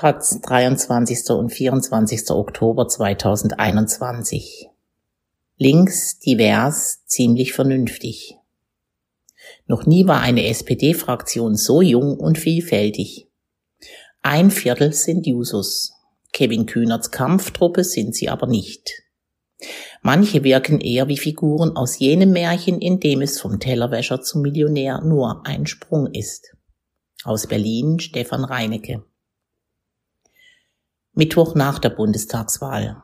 Taz 23. und 24. Oktober 2021. Links, divers, ziemlich vernünftig. Noch nie war eine SPD-Fraktion so jung und vielfältig. Ein Viertel sind Jusos. Kevin Kühnerts Kampftruppe sind sie aber nicht. Manche wirken eher wie Figuren aus jenem Märchen, in dem es vom Tellerwäscher zum Millionär nur ein Sprung ist. Aus Berlin Stefan Reinecke. Mittwoch nach der Bundestagswahl.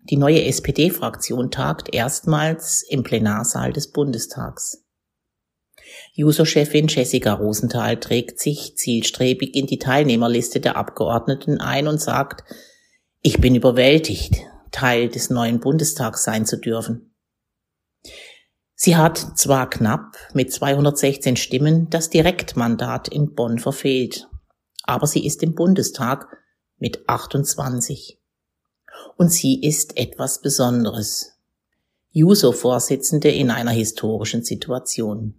Die neue SPD-Fraktion tagt erstmals im Plenarsaal des Bundestags. Juso-Chefin Jessica Rosenthal trägt sich zielstrebig in die Teilnehmerliste der Abgeordneten ein und sagt, ich bin überwältigt, Teil des neuen Bundestags sein zu dürfen. Sie hat zwar knapp mit 216 Stimmen das Direktmandat in Bonn verfehlt, aber sie ist im Bundestag mit 28. Und sie ist etwas Besonderes. Juso-Vorsitzende in einer historischen Situation.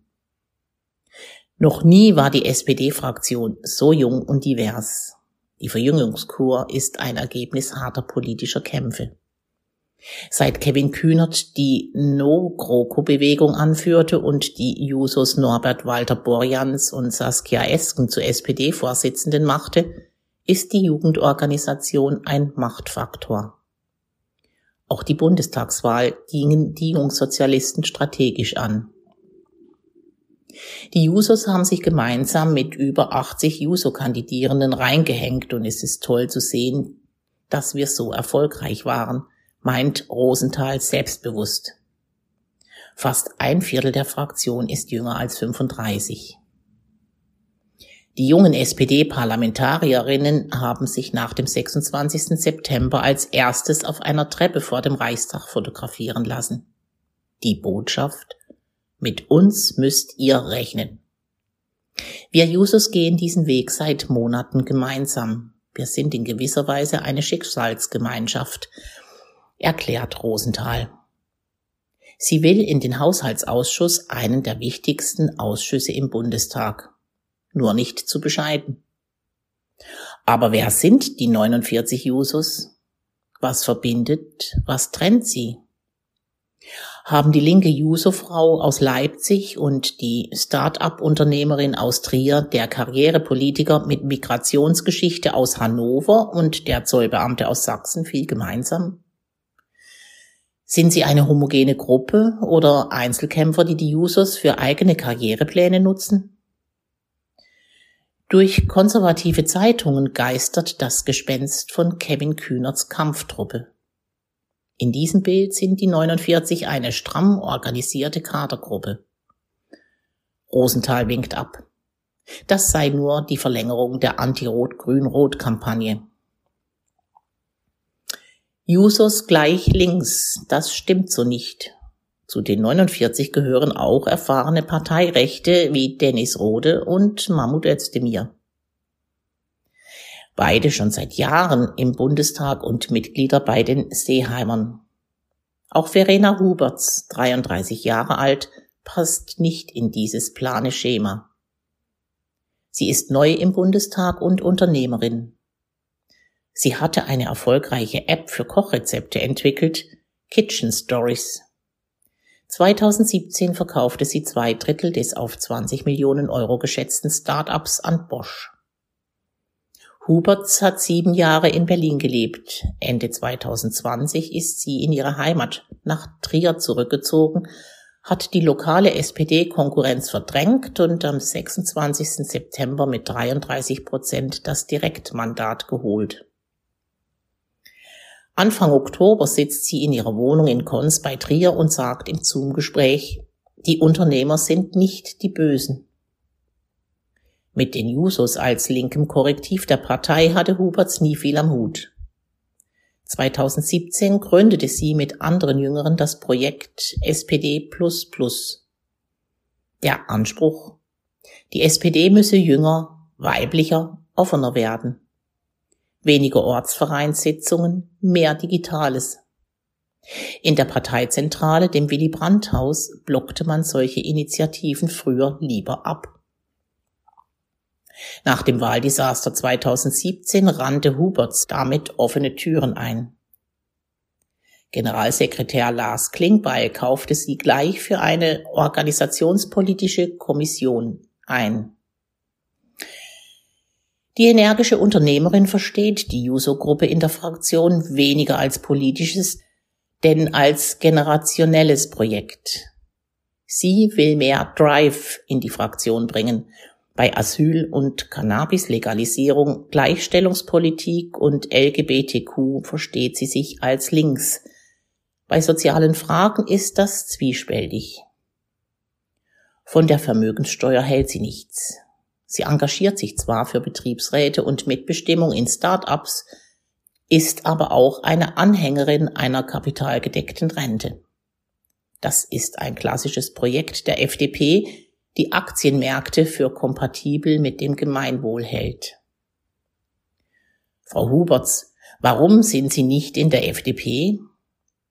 Noch nie war die SPD-Fraktion so jung und divers. Die Verjüngungskur ist ein Ergebnis harter politischer Kämpfe. Seit Kevin Kühnert die No-GroKo-Bewegung anführte und die Jusos Norbert Walter Borjans und Saskia Esken zu SPD-Vorsitzenden machte, ist die Jugendorganisation ein Machtfaktor. Auch die Bundestagswahl gingen die Jungsozialisten strategisch an. Die Jusos haben sich gemeinsam mit über 80 Juso-Kandidierenden reingehängt und es ist toll zu sehen, dass wir so erfolgreich waren, meint Rosenthal selbstbewusst. Fast ein Viertel der Fraktion ist jünger als 35. Die jungen SPD-Parlamentarierinnen haben sich nach dem 26. September als erstes auf einer Treppe vor dem Reichstag fotografieren lassen. Die Botschaft, mit uns müsst ihr rechnen. Wir Jusos gehen diesen Weg seit Monaten gemeinsam. Wir sind in gewisser Weise eine Schicksalsgemeinschaft, erklärt Rosenthal. Sie will in den Haushaltsausschuss, einen der wichtigsten Ausschüsse im Bundestag nur nicht zu bescheiden. Aber wer sind die 49 Jusos? Was verbindet, was trennt sie? Haben die linke Juso-Frau aus Leipzig und die Start-up-Unternehmerin aus Trier, der Karrierepolitiker mit Migrationsgeschichte aus Hannover und der Zollbeamte aus Sachsen viel gemeinsam? Sind sie eine homogene Gruppe oder Einzelkämpfer, die die Jusos für eigene Karrierepläne nutzen? Durch konservative Zeitungen geistert das Gespenst von Kevin Kühnerts Kampftruppe. In diesem Bild sind die 49 eine stramm organisierte Kadergruppe. Rosenthal winkt ab. Das sei nur die Verlängerung der Anti-Rot-Grün-Rot-Kampagne. Jusos gleich links, das stimmt so nicht. Zu den 49 gehören auch erfahrene Parteirechte wie Dennis Rode und Mahmoud Özdemir. Beide schon seit Jahren im Bundestag und Mitglieder bei den Seeheimern. Auch Verena Huberts, 33 Jahre alt, passt nicht in dieses plane Schema. Sie ist neu im Bundestag und Unternehmerin. Sie hatte eine erfolgreiche App für Kochrezepte entwickelt, Kitchen Stories. 2017 verkaufte sie zwei Drittel des auf 20 Millionen Euro geschätzten Start-ups an Bosch. Huberts hat sieben Jahre in Berlin gelebt. Ende 2020 ist sie in ihre Heimat nach Trier zurückgezogen, hat die lokale SPD-Konkurrenz verdrängt und am 26. September mit 33 Prozent das Direktmandat geholt. Anfang Oktober sitzt sie in ihrer Wohnung in Konz bei Trier und sagt im Zoom-Gespräch, die Unternehmer sind nicht die Bösen. Mit den Jusos als linkem Korrektiv der Partei hatte Huberts nie viel am Hut. 2017 gründete sie mit anderen Jüngeren das Projekt SPD++. Der Anspruch, die SPD müsse jünger, weiblicher, offener werden weniger Ortsvereinssitzungen, mehr Digitales. In der Parteizentrale, dem Willy Brandt Haus, blockte man solche Initiativen früher lieber ab. Nach dem Wahldesaster 2017 rannte Huberts damit offene Türen ein. Generalsekretär Lars Klingbeil kaufte sie gleich für eine organisationspolitische Kommission ein. Die energische Unternehmerin versteht die Juso-Gruppe in der Fraktion weniger als politisches, denn als generationelles Projekt. Sie will mehr Drive in die Fraktion bringen bei Asyl- und Cannabis-Legalisierung, Gleichstellungspolitik und LGBTQ versteht sie sich als links. Bei sozialen Fragen ist das zwiespältig. Von der Vermögenssteuer hält sie nichts. Sie engagiert sich zwar für Betriebsräte und Mitbestimmung in Start-ups, ist aber auch eine Anhängerin einer kapitalgedeckten Rente. Das ist ein klassisches Projekt der FDP, die Aktienmärkte für kompatibel mit dem Gemeinwohl hält. Frau Huberts, warum sind Sie nicht in der FDP?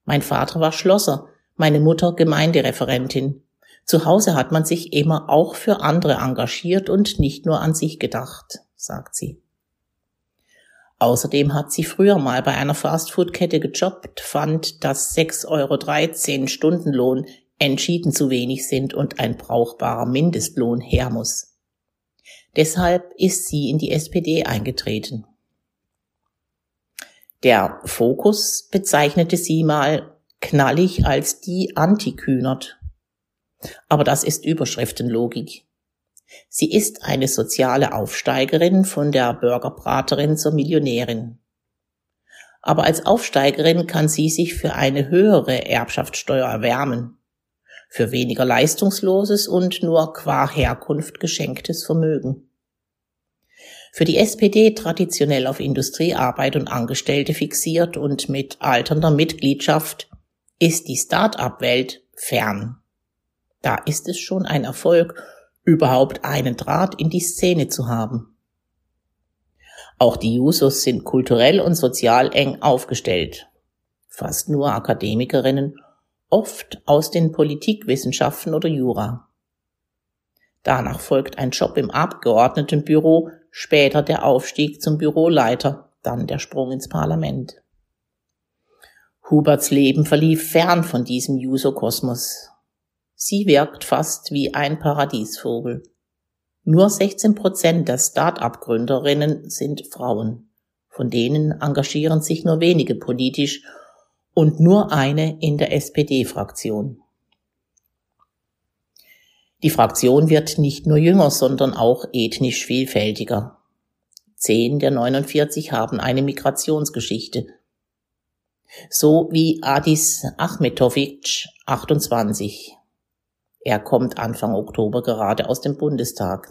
Mein Vater war Schlosser, meine Mutter Gemeindereferentin. Zu Hause hat man sich immer auch für andere engagiert und nicht nur an sich gedacht, sagt sie. Außerdem hat sie früher mal bei einer Fastfood-Kette gejobbt, fand, dass 6,13 Euro Stundenlohn entschieden zu wenig sind und ein brauchbarer Mindestlohn her muss. Deshalb ist sie in die SPD eingetreten. Der Fokus bezeichnete sie mal knallig als die Antikühnert. Aber das ist Überschriftenlogik. Sie ist eine soziale Aufsteigerin von der Burgerbraterin zur Millionärin. Aber als Aufsteigerin kann sie sich für eine höhere Erbschaftssteuer erwärmen für weniger leistungsloses und nur qua Herkunft geschenktes Vermögen. Für die SPD traditionell auf Industriearbeit und Angestellte fixiert und mit alternder Mitgliedschaft ist die Start-up-Welt fern. Da ist es schon ein Erfolg, überhaupt einen Draht in die Szene zu haben. Auch die Jusos sind kulturell und sozial eng aufgestellt. Fast nur Akademikerinnen oft aus den Politikwissenschaften oder Jura. Danach folgt ein Job im Abgeordnetenbüro, später der Aufstieg zum Büroleiter, dann der Sprung ins Parlament. Huberts Leben verlief fern von diesem Juso-Kosmos. Sie wirkt fast wie ein Paradiesvogel. Nur 16 Prozent der Start-up-Gründerinnen sind Frauen. Von denen engagieren sich nur wenige politisch und nur eine in der SPD-Fraktion. Die Fraktion wird nicht nur jünger, sondern auch ethnisch vielfältiger. Zehn der 49 haben eine Migrationsgeschichte. So wie Adis Achmetovic, 28. Er kommt Anfang Oktober gerade aus dem Bundestag.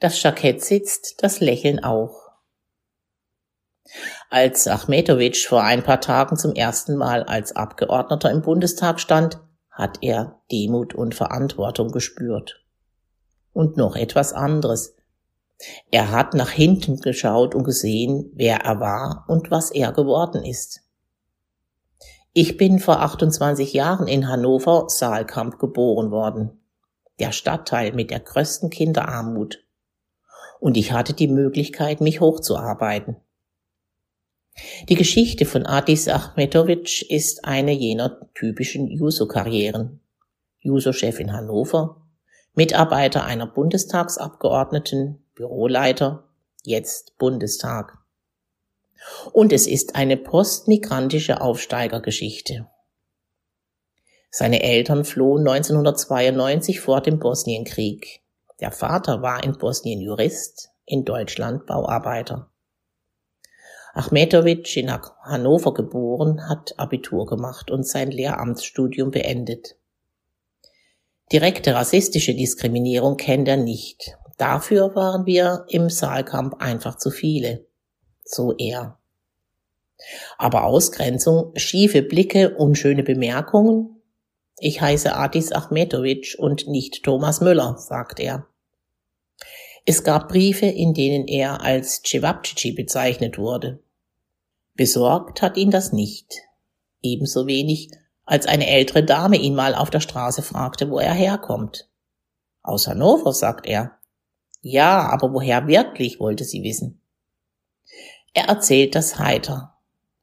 Das Jackett sitzt, das Lächeln auch. Als Achmetovic vor ein paar Tagen zum ersten Mal als Abgeordneter im Bundestag stand, hat er Demut und Verantwortung gespürt. Und noch etwas anderes. Er hat nach hinten geschaut und gesehen, wer er war und was er geworden ist. Ich bin vor 28 Jahren in Hannover Saalkamp geboren worden. Der Stadtteil mit der größten Kinderarmut. Und ich hatte die Möglichkeit, mich hochzuarbeiten. Die Geschichte von Adis Achmetovic ist eine jener typischen Juso-Karrieren. Juso-Chef in Hannover, Mitarbeiter einer Bundestagsabgeordneten, Büroleiter, jetzt Bundestag. Und es ist eine postmigrantische Aufsteigergeschichte. Seine Eltern flohen 1992 vor dem Bosnienkrieg. Der Vater war in Bosnien Jurist, in Deutschland Bauarbeiter. Achmetovic in Hannover geboren, hat Abitur gemacht und sein Lehramtsstudium beendet. Direkte rassistische Diskriminierung kennt er nicht. Dafür waren wir im Saalkamp einfach zu viele. So er. Aber Ausgrenzung, schiefe Blicke, unschöne Bemerkungen? Ich heiße Adis Achmetovic und nicht Thomas Müller, sagt er. Es gab Briefe, in denen er als Cevapcici bezeichnet wurde. Besorgt hat ihn das nicht. Ebenso wenig, als eine ältere Dame ihn mal auf der Straße fragte, wo er herkommt. Aus Hannover, sagt er. Ja, aber woher wirklich, wollte sie wissen. Er erzählt das heiter,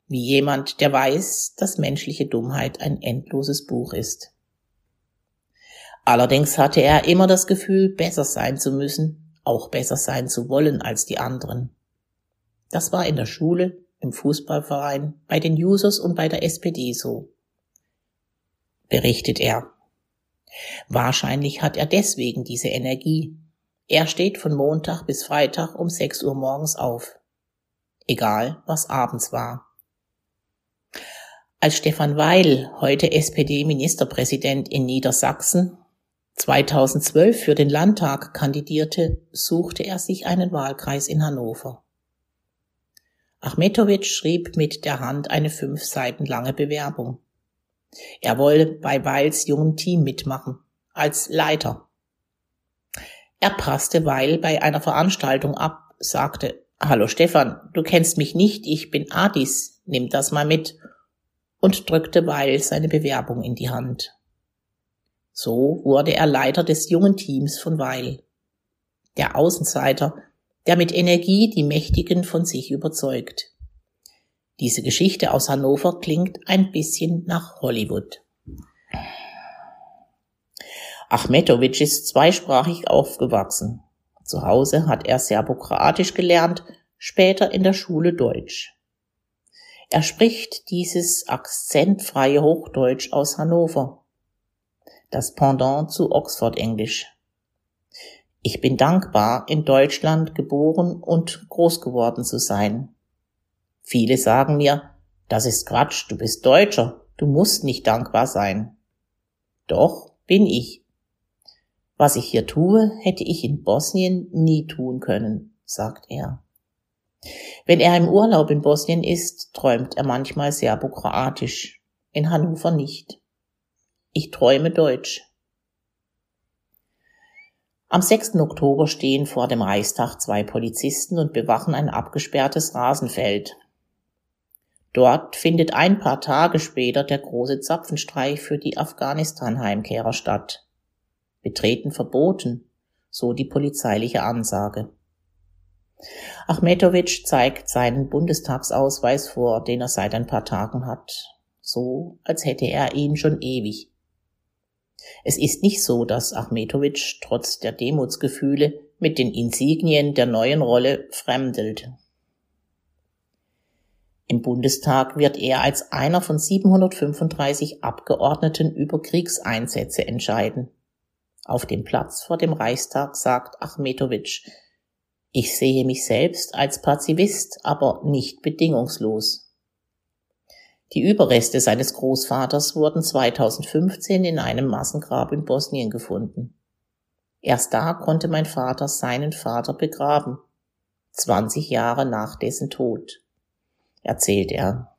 wie jemand, der weiß, dass menschliche Dummheit ein endloses Buch ist. Allerdings hatte er immer das Gefühl, besser sein zu müssen, auch besser sein zu wollen als die anderen. Das war in der Schule, im Fußballverein, bei den Users und bei der SPD so. Berichtet er. Wahrscheinlich hat er deswegen diese Energie. Er steht von Montag bis Freitag um 6 Uhr morgens auf. Egal, was abends war. Als Stefan Weil, heute SPD-Ministerpräsident in Niedersachsen, 2012 für den Landtag kandidierte, suchte er sich einen Wahlkreis in Hannover. Achmetovic schrieb mit der Hand eine fünf Seiten lange Bewerbung. Er wolle bei Weils jungen Team mitmachen, als Leiter. Er passte Weil bei einer Veranstaltung ab, sagte, Hallo Stefan, du kennst mich nicht, ich bin Adis, nimm das mal mit, und drückte Weil seine Bewerbung in die Hand. So wurde er Leiter des jungen Teams von Weil. Der Außenseiter, der mit Energie die Mächtigen von sich überzeugt. Diese Geschichte aus Hannover klingt ein bisschen nach Hollywood. Achmetovic ist zweisprachig aufgewachsen. Zu Hause hat er Serbokroatisch gelernt, später in der Schule Deutsch. Er spricht dieses akzentfreie Hochdeutsch aus Hannover das Pendant zu Oxford-Englisch. Ich bin dankbar, in Deutschland geboren und groß geworden zu sein. Viele sagen mir, das ist Quatsch, du bist Deutscher, du musst nicht dankbar sein. Doch bin ich. Was ich hier tue, hätte ich in Bosnien nie tun können, sagt er. Wenn er im Urlaub in Bosnien ist, träumt er manchmal serbokroatisch, in Hannover nicht. Ich träume Deutsch. Am 6. Oktober stehen vor dem Reichstag zwei Polizisten und bewachen ein abgesperrtes Rasenfeld. Dort findet ein paar Tage später der große Zapfenstreich für die Afghanistan-Heimkehrer statt. Betreten verboten, so die polizeiliche Ansage. Achmetovic zeigt seinen Bundestagsausweis vor, den er seit ein paar Tagen hat, so als hätte er ihn schon ewig. Es ist nicht so, dass Achmetovic trotz der Demutsgefühle mit den Insignien der neuen Rolle fremdelt. Im Bundestag wird er als einer von 735 Abgeordneten über Kriegseinsätze entscheiden. Auf dem Platz vor dem Reichstag sagt Achmetovic, ich sehe mich selbst als Pazifist, aber nicht bedingungslos. Die Überreste seines Großvaters wurden 2015 in einem Massengrab in Bosnien gefunden. Erst da konnte mein Vater seinen Vater begraben, 20 Jahre nach dessen Tod, erzählt er.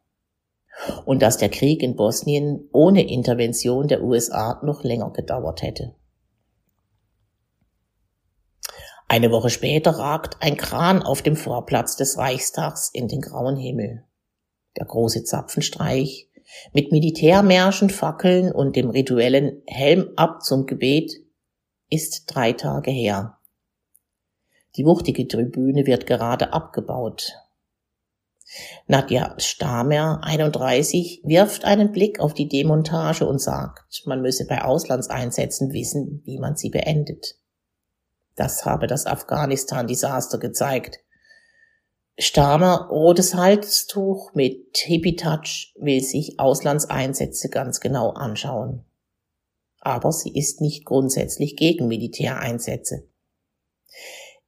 Und dass der Krieg in Bosnien ohne Intervention der USA noch länger gedauert hätte. Eine Woche später ragt ein Kran auf dem Vorplatz des Reichstags in den grauen Himmel der große Zapfenstreich, mit Militärmärschen, Fackeln und dem rituellen Helm ab zum Gebet, ist drei Tage her. Die wuchtige Tribüne wird gerade abgebaut. Nadja Stamer, 31, wirft einen Blick auf die Demontage und sagt, man müsse bei Auslandseinsätzen wissen, wie man sie beendet. Das habe das Afghanistan-Desaster gezeigt. Stamer rotes Halstuch mit Hippie-Touch will sich Auslandseinsätze ganz genau anschauen. Aber sie ist nicht grundsätzlich gegen Militäreinsätze.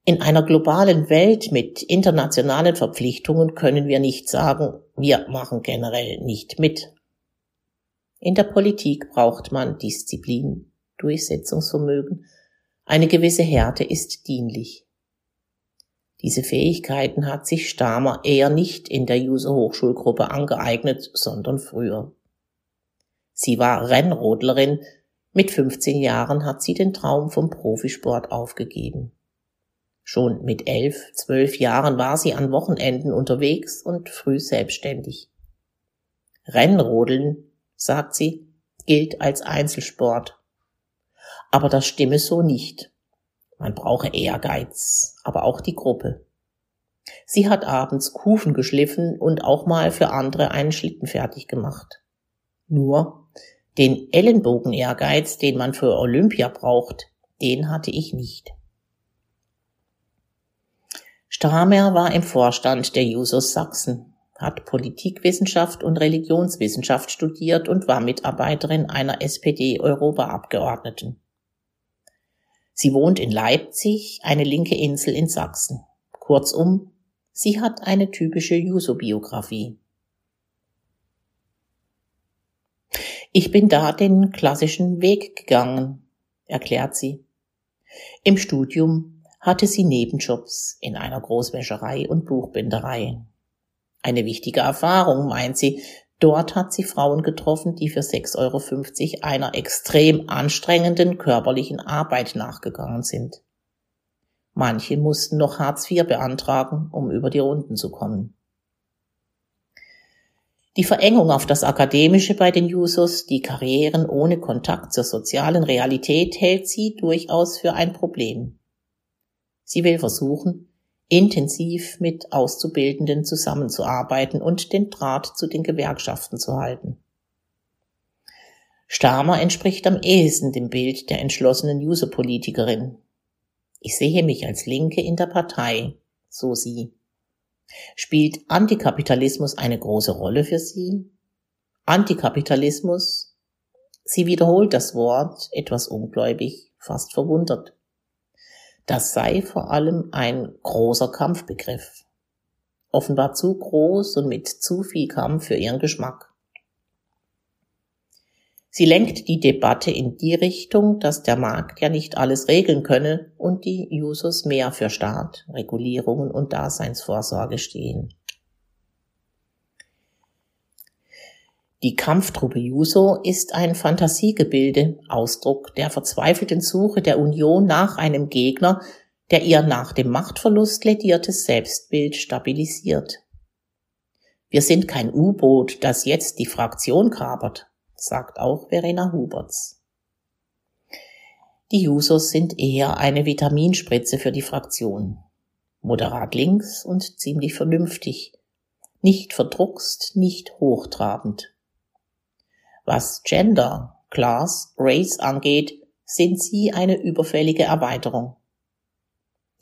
In einer globalen Welt mit internationalen Verpflichtungen können wir nicht sagen, wir machen generell nicht mit. In der Politik braucht man Disziplin, Durchsetzungsvermögen, eine gewisse Härte ist dienlich. Diese Fähigkeiten hat sich Stamer eher nicht in der User Hochschulgruppe angeeignet, sondern früher. Sie war Rennrodlerin, mit 15 Jahren hat sie den Traum vom Profisport aufgegeben. Schon mit elf, zwölf Jahren war sie an Wochenenden unterwegs und früh selbstständig. Rennrodeln, sagt sie, gilt als Einzelsport. Aber das stimme so nicht. Man brauche Ehrgeiz, aber auch die Gruppe. Sie hat abends Kufen geschliffen und auch mal für andere einen Schlitten fertig gemacht. Nur den Ellenbogen-Ehrgeiz, den man für Olympia braucht, den hatte ich nicht. Stamer war im Vorstand der Jusos Sachsen, hat Politikwissenschaft und Religionswissenschaft studiert und war Mitarbeiterin einer SPD-Europaabgeordneten. Sie wohnt in Leipzig, eine linke Insel in Sachsen. Kurzum, sie hat eine typische Juso-Biografie. Ich bin da den klassischen Weg gegangen, erklärt sie. Im Studium hatte sie Nebenjobs in einer Großwäscherei und Buchbinderei. Eine wichtige Erfahrung, meint sie, Dort hat sie Frauen getroffen, die für 6,50 Euro einer extrem anstrengenden körperlichen Arbeit nachgegangen sind. Manche mussten noch Hartz IV beantragen, um über die Runden zu kommen. Die Verengung auf das Akademische bei den Jusos, die Karrieren ohne Kontakt zur sozialen Realität hält sie durchaus für ein Problem. Sie will versuchen, intensiv mit Auszubildenden zusammenzuarbeiten und den Draht zu den Gewerkschaften zu halten. Stamer entspricht am ehesten dem Bild der entschlossenen User-Politikerin. Ich sehe mich als Linke in der Partei, so sie. Spielt Antikapitalismus eine große Rolle für sie? Antikapitalismus? Sie wiederholt das Wort, etwas ungläubig, fast verwundert. Das sei vor allem ein großer Kampfbegriff. Offenbar zu groß und mit zu viel Kampf für ihren Geschmack. Sie lenkt die Debatte in die Richtung, dass der Markt ja nicht alles regeln könne und die Users mehr für Staat, Regulierungen und Daseinsvorsorge stehen. Die Kampftruppe Juso ist ein Fantasiegebilde, Ausdruck der verzweifelten Suche der Union nach einem Gegner, der ihr nach dem Machtverlust lädiertes Selbstbild stabilisiert. Wir sind kein U-Boot, das jetzt die Fraktion kapert, sagt auch Verena Huberts. Die Jusos sind eher eine Vitaminspritze für die Fraktion. Moderat links und ziemlich vernünftig. Nicht verdruckst, nicht hochtrabend. Was Gender, Class, Race angeht, sind sie eine überfällige Erweiterung.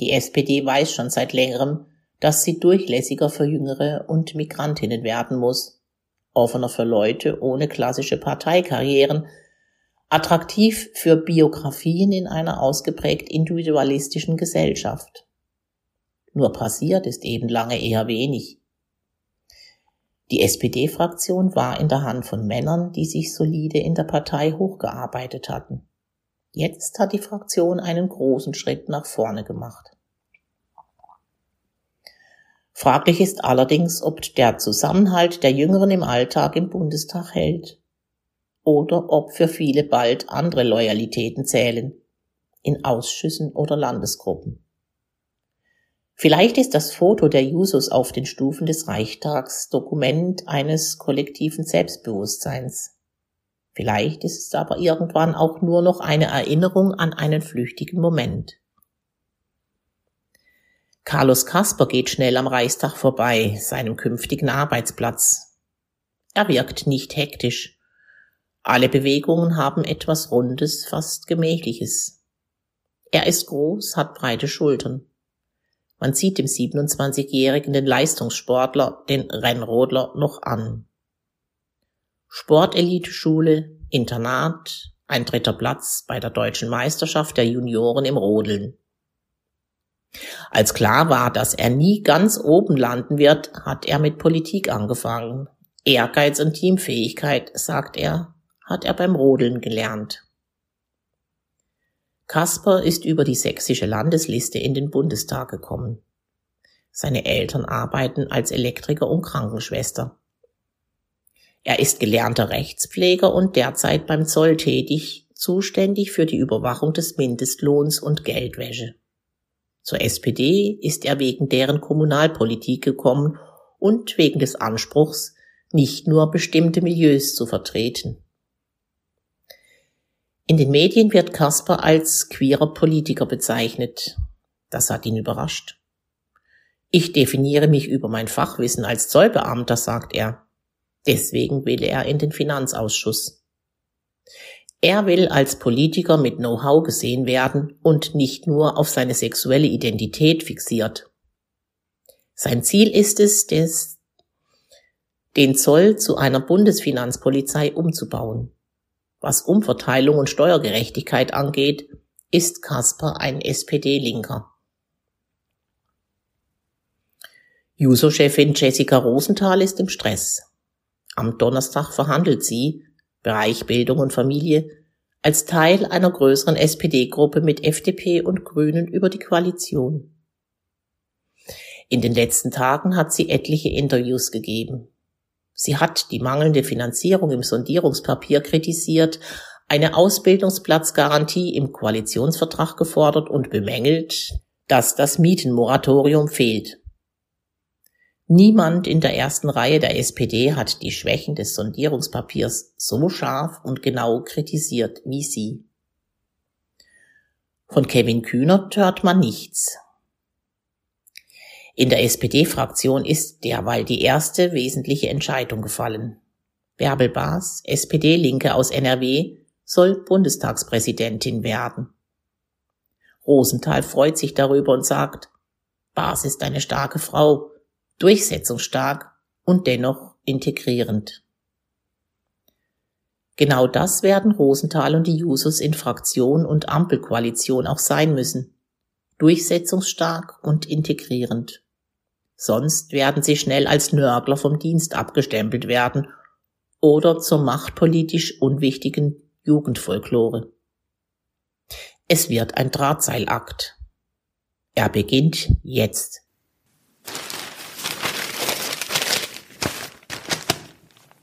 Die SPD weiß schon seit längerem, dass sie durchlässiger für Jüngere und Migrantinnen werden muss, offener für Leute ohne klassische Parteikarrieren, attraktiv für Biografien in einer ausgeprägt individualistischen Gesellschaft. Nur passiert ist eben lange eher wenig. Die SPD-Fraktion war in der Hand von Männern, die sich solide in der Partei hochgearbeitet hatten. Jetzt hat die Fraktion einen großen Schritt nach vorne gemacht. Fraglich ist allerdings, ob der Zusammenhalt der Jüngeren im Alltag im Bundestag hält oder ob für viele bald andere Loyalitäten zählen, in Ausschüssen oder Landesgruppen. Vielleicht ist das Foto der Jusos auf den Stufen des Reichstags Dokument eines kollektiven Selbstbewusstseins. Vielleicht ist es aber irgendwann auch nur noch eine Erinnerung an einen flüchtigen Moment. Carlos Kasper geht schnell am Reichstag vorbei, seinem künftigen Arbeitsplatz. Er wirkt nicht hektisch. Alle Bewegungen haben etwas Rundes, fast Gemächliches. Er ist groß, hat breite Schultern. Man sieht dem 27-Jährigen den Leistungssportler, den Rennrodler, noch an. Sporteliteschule, Internat, ein dritter Platz bei der deutschen Meisterschaft der Junioren im Rodeln. Als klar war, dass er nie ganz oben landen wird, hat er mit Politik angefangen. Ehrgeiz und Teamfähigkeit, sagt er, hat er beim Rodeln gelernt. Kasper ist über die sächsische Landesliste in den Bundestag gekommen. Seine Eltern arbeiten als Elektriker und Krankenschwester. Er ist gelernter Rechtspfleger und derzeit beim Zoll tätig, zuständig für die Überwachung des Mindestlohns und Geldwäsche. Zur SPD ist er wegen deren Kommunalpolitik gekommen und wegen des Anspruchs, nicht nur bestimmte Milieus zu vertreten. In den Medien wird Kasper als queerer Politiker bezeichnet. Das hat ihn überrascht. Ich definiere mich über mein Fachwissen als Zollbeamter, sagt er. Deswegen will er in den Finanzausschuss. Er will als Politiker mit Know-how gesehen werden und nicht nur auf seine sexuelle Identität fixiert. Sein Ziel ist es, des, den Zoll zu einer Bundesfinanzpolizei umzubauen. Was Umverteilung und Steuergerechtigkeit angeht, ist Kasper ein SPD-Linker. Juso-Chefin Jessica Rosenthal ist im Stress. Am Donnerstag verhandelt sie, Bereich Bildung und Familie, als Teil einer größeren SPD-Gruppe mit FDP und Grünen über die Koalition. In den letzten Tagen hat sie etliche Interviews gegeben. Sie hat die mangelnde Finanzierung im Sondierungspapier kritisiert, eine Ausbildungsplatzgarantie im Koalitionsvertrag gefordert und bemängelt, dass das Mietenmoratorium fehlt. Niemand in der ersten Reihe der SPD hat die Schwächen des Sondierungspapiers so scharf und genau kritisiert wie sie. Von Kevin Kühnert hört man nichts. In der SPD-Fraktion ist derweil die erste wesentliche Entscheidung gefallen. Bärbel Baas, SPD-Linke aus NRW, soll Bundestagspräsidentin werden. Rosenthal freut sich darüber und sagt, Baas ist eine starke Frau, durchsetzungsstark und dennoch integrierend. Genau das werden Rosenthal und die Jusos in Fraktion und Ampelkoalition auch sein müssen. Durchsetzungsstark und integrierend. Sonst werden sie schnell als Nörgler vom Dienst abgestempelt werden oder zur machtpolitisch unwichtigen Jugendfolklore. Es wird ein Drahtseilakt. Er beginnt jetzt.